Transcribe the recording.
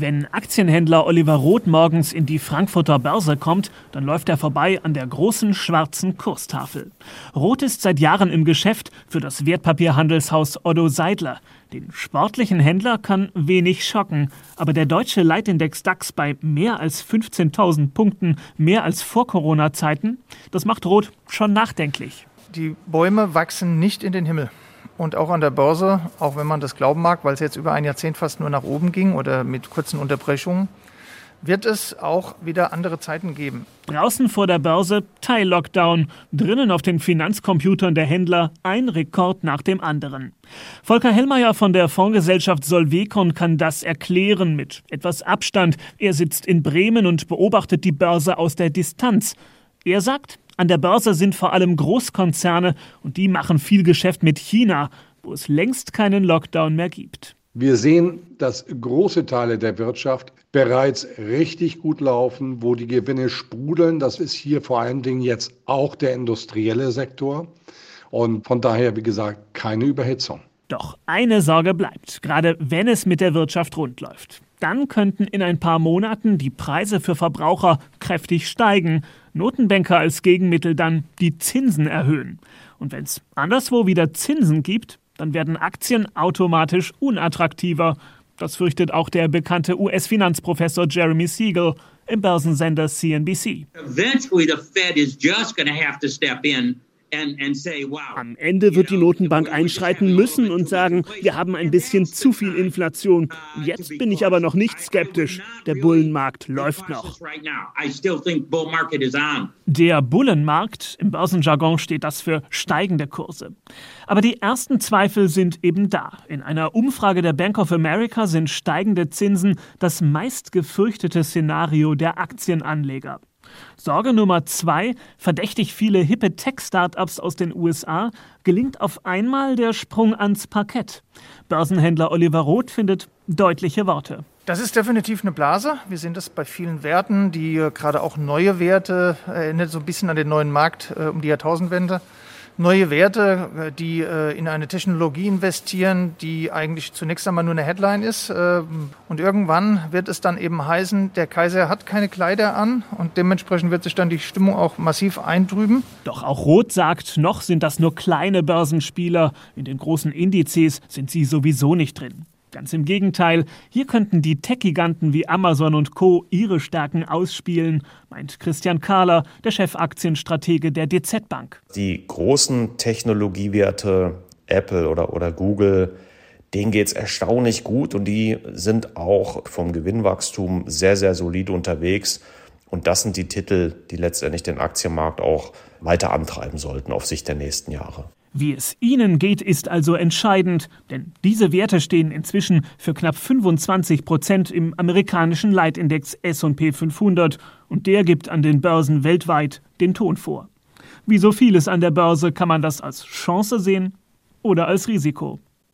Wenn Aktienhändler Oliver Roth morgens in die Frankfurter Börse kommt, dann läuft er vorbei an der großen schwarzen Kurstafel. Roth ist seit Jahren im Geschäft für das Wertpapierhandelshaus Otto Seidler. Den sportlichen Händler kann wenig schocken, aber der deutsche Leitindex DAX bei mehr als 15.000 Punkten, mehr als vor Corona-Zeiten, das macht Roth schon nachdenklich. Die Bäume wachsen nicht in den Himmel. Und auch an der Börse, auch wenn man das glauben mag, weil es jetzt über ein Jahrzehnt fast nur nach oben ging oder mit kurzen Unterbrechungen, wird es auch wieder andere Zeiten geben. Draußen vor der Börse Teil-Lockdown, drinnen auf den Finanzcomputern der Händler ein Rekord nach dem anderen. Volker Hellmeier von der Fondsgesellschaft Solvecon kann das erklären mit etwas Abstand. Er sitzt in Bremen und beobachtet die Börse aus der Distanz. Er sagt, an der Börse sind vor allem Großkonzerne und die machen viel Geschäft mit China, wo es längst keinen Lockdown mehr gibt. Wir sehen, dass große Teile der Wirtschaft bereits richtig gut laufen, wo die Gewinne sprudeln. Das ist hier vor allen Dingen jetzt auch der industrielle Sektor. Und von daher, wie gesagt, keine Überhitzung. Doch eine Sorge bleibt, gerade wenn es mit der Wirtschaft rund läuft. Dann könnten in ein paar Monaten die Preise für Verbraucher kräftig steigen. Notenbanker als Gegenmittel dann die Zinsen erhöhen. Und wenn es anderswo wieder Zinsen gibt, dann werden Aktien automatisch unattraktiver. Das fürchtet auch der bekannte US-Finanzprofessor Jeremy Siegel im Börsensender CNBC. Eventually the Fed is just going have to step in am Ende wird die Notenbank einschreiten müssen und sagen, wir haben ein bisschen zu viel Inflation. Jetzt bin ich aber noch nicht skeptisch. Der Bullenmarkt läuft noch. Der Bullenmarkt, im Börsenjargon steht das für steigende Kurse. Aber die ersten Zweifel sind eben da. In einer Umfrage der Bank of America sind steigende Zinsen das meistgefürchtete Szenario der Aktienanleger. Sorge Nummer zwei, verdächtig viele hippe Tech-Startups aus den USA, gelingt auf einmal der Sprung ans Parkett. Börsenhändler Oliver Roth findet deutliche Worte. Das ist definitiv eine Blase. Wir sehen das bei vielen Werten, die äh, gerade auch neue Werte, erinnert so ein bisschen an den neuen Markt äh, um die Jahrtausendwende neue Werte, äh, die äh, in eine Technologie investieren, die eigentlich zunächst einmal nur eine Headline ist. Äh, und irgendwann wird es dann eben heißen, der Kaiser hat keine Kleider an und dementsprechend wird sich dann die Stimmung auch massiv eintrüben. Doch auch Roth sagt, noch sind das nur kleine Börsenspieler. In den großen Indizes sind sie sowieso nicht drin. Ganz im Gegenteil, hier könnten die Tech-Giganten wie Amazon und Co. ihre Stärken ausspielen, meint Christian Kahler, der Chefaktienstratege der DZ Bank. Die großen Technologiewerte, Apple oder, oder Google, denen geht es erstaunlich gut und die sind auch vom Gewinnwachstum sehr, sehr solide unterwegs. Und das sind die Titel, die letztendlich den Aktienmarkt auch weiter antreiben sollten auf Sicht der nächsten Jahre. Wie es Ihnen geht, ist also entscheidend, denn diese Werte stehen inzwischen für knapp 25 Prozent im amerikanischen Leitindex S&P 500 und der gibt an den Börsen weltweit den Ton vor. Wie so vieles an der Börse kann man das als Chance sehen oder als Risiko.